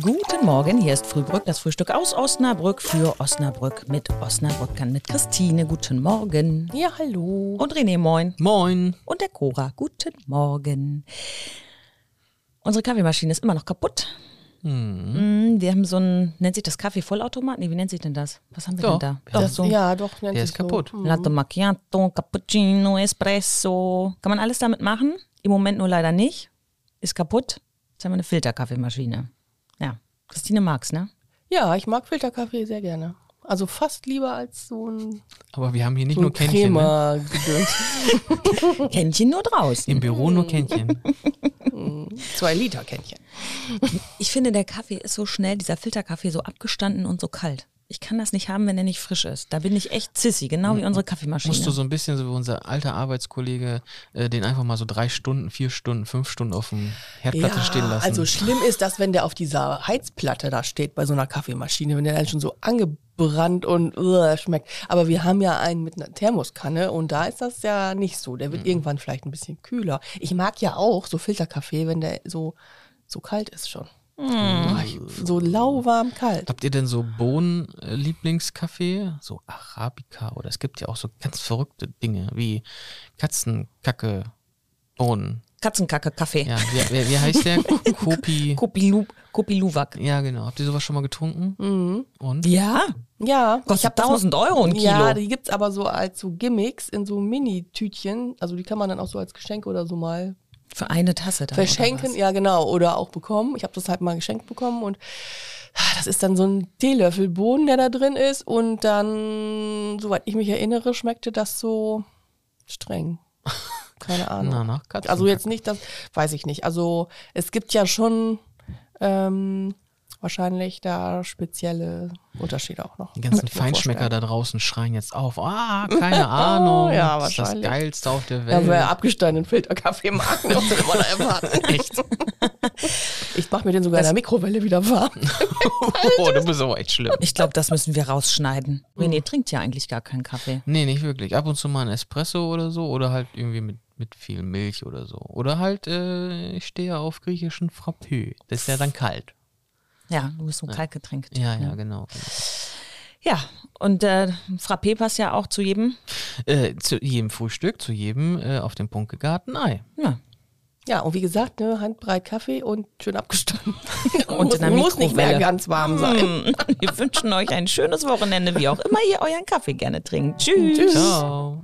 Guten Morgen, hier ist Frühbrück, das Frühstück aus Osnabrück für Osnabrück mit Osnabrückern mit Christine. Guten Morgen. Ja, hallo. Und René, moin. Moin. Und der Cora, guten Morgen. Unsere Kaffeemaschine ist immer noch kaputt. Mm, Wir haben so ein, nennt sich das Kaffee-Vollautomat? Nee, wie nennt sich denn das? Was haben wir Doch. denn da? Doch, so. Ja, doch, nennt Der sich ist kaputt. So. Latte Macchiato, Cappuccino, Espresso. Kann man alles damit machen? Im Moment nur leider nicht. Ist kaputt. Jetzt haben wir eine Filterkaffeemaschine. Christine mag's, ne? Ja, ich mag Filterkaffee sehr gerne. Also fast lieber als so ein, Aber wir haben hier nicht so nur Kännchen. Ne? Kännchen nur draußen. Im Büro nur Kännchen. Zwei Liter Kännchen. Ich finde, der Kaffee ist so schnell, dieser Filterkaffee, so abgestanden und so kalt. Ich kann das nicht haben, wenn er nicht frisch ist. Da bin ich echt zissy, genau wie unsere Kaffeemaschine. Musst du so ein bisschen so wie unser alter Arbeitskollege, äh, den einfach mal so drei Stunden, vier Stunden, fünf Stunden auf dem Herdplatte stehen lassen. also schlimm ist das, wenn der auf dieser Heizplatte da steht bei so einer Kaffeemaschine, wenn der dann schon so angebrannt und uh, schmeckt. Aber wir haben ja einen mit einer Thermoskanne und da ist das ja nicht so. Der wird irgendwann vielleicht ein bisschen kühler. Ich mag ja auch so Filterkaffee, wenn der so, so kalt ist schon. So lauwarm kalt. Habt ihr denn so Bohnen-Lieblingskaffee? So Arabica oder es gibt ja auch so ganz verrückte Dinge wie Katzenkacke, Bohnen. Katzenkacke-Kaffee. Ja, wie, wie, heißt der? Kopi. Kopilu Kopiluwak. Ja, genau. Habt ihr sowas schon mal getrunken? Mhm. Und? Ja, Ja, kostet hab das 1000 Euro ein Kilo. Ja, die gibt's aber so als so Gimmicks in so Mini-Tütchen. Also die kann man dann auch so als Geschenk oder so mal Für eine Tasse dann. verschenken. Ja, genau. Oder auch bekommen. Ich habe das halt mal geschenkt bekommen und ah, das ist dann so ein Teelöffel Bohnen, der da drin ist. Und dann, soweit ich mich erinnere, schmeckte das so streng. Keine Ahnung. Na, Katzenkacke. Also jetzt nicht, das weiß ich nicht. Also es gibt ja schon ähm, wahrscheinlich da spezielle Unterschiede auch noch. Die ganzen Feinschmecker da draußen schreien jetzt auf. Ah, keine Ahnung. Ja, das ist das. Geilste auf der Ja, Welt. wer abgestandenen Filterkaffee mag, ne, was soll man da erwarten? Echt. Ich mach mir den sogar in der Mikrowelle wieder warm. oh, du bist aber echt schlimm. Ich glaube, das müssen wir rausschneiden. René trinkt ja eigentlich gar keinen Kaffee. Nee, nicht wirklich. Ab und zu mal ein Espresso oder so oder halt irgendwie mit, mit viel Milch oder so. Oder halt, äh, ich stehe auf griechischen Frappé. Das ist ja dann kalt. Ja, du bist so kaltgetränkt. Ja, ja, genau. Ja, und äh, Frappé passt ja auch zu jedem. Äh, zu jedem Frühstück, zu jedem äh, auf den Punkt gegarten Ei. Ja. Ja, und wie gesagt, ne, handbreit Kaffee und schön abgestanden. Und muss, muss nicht mehr ganz warm sein. Hm. Wir wünschen euch ein schönes Wochenende, wie auch immer ihr euren Kaffee gerne trinkt. Tschüss. Tschüss. Ciao.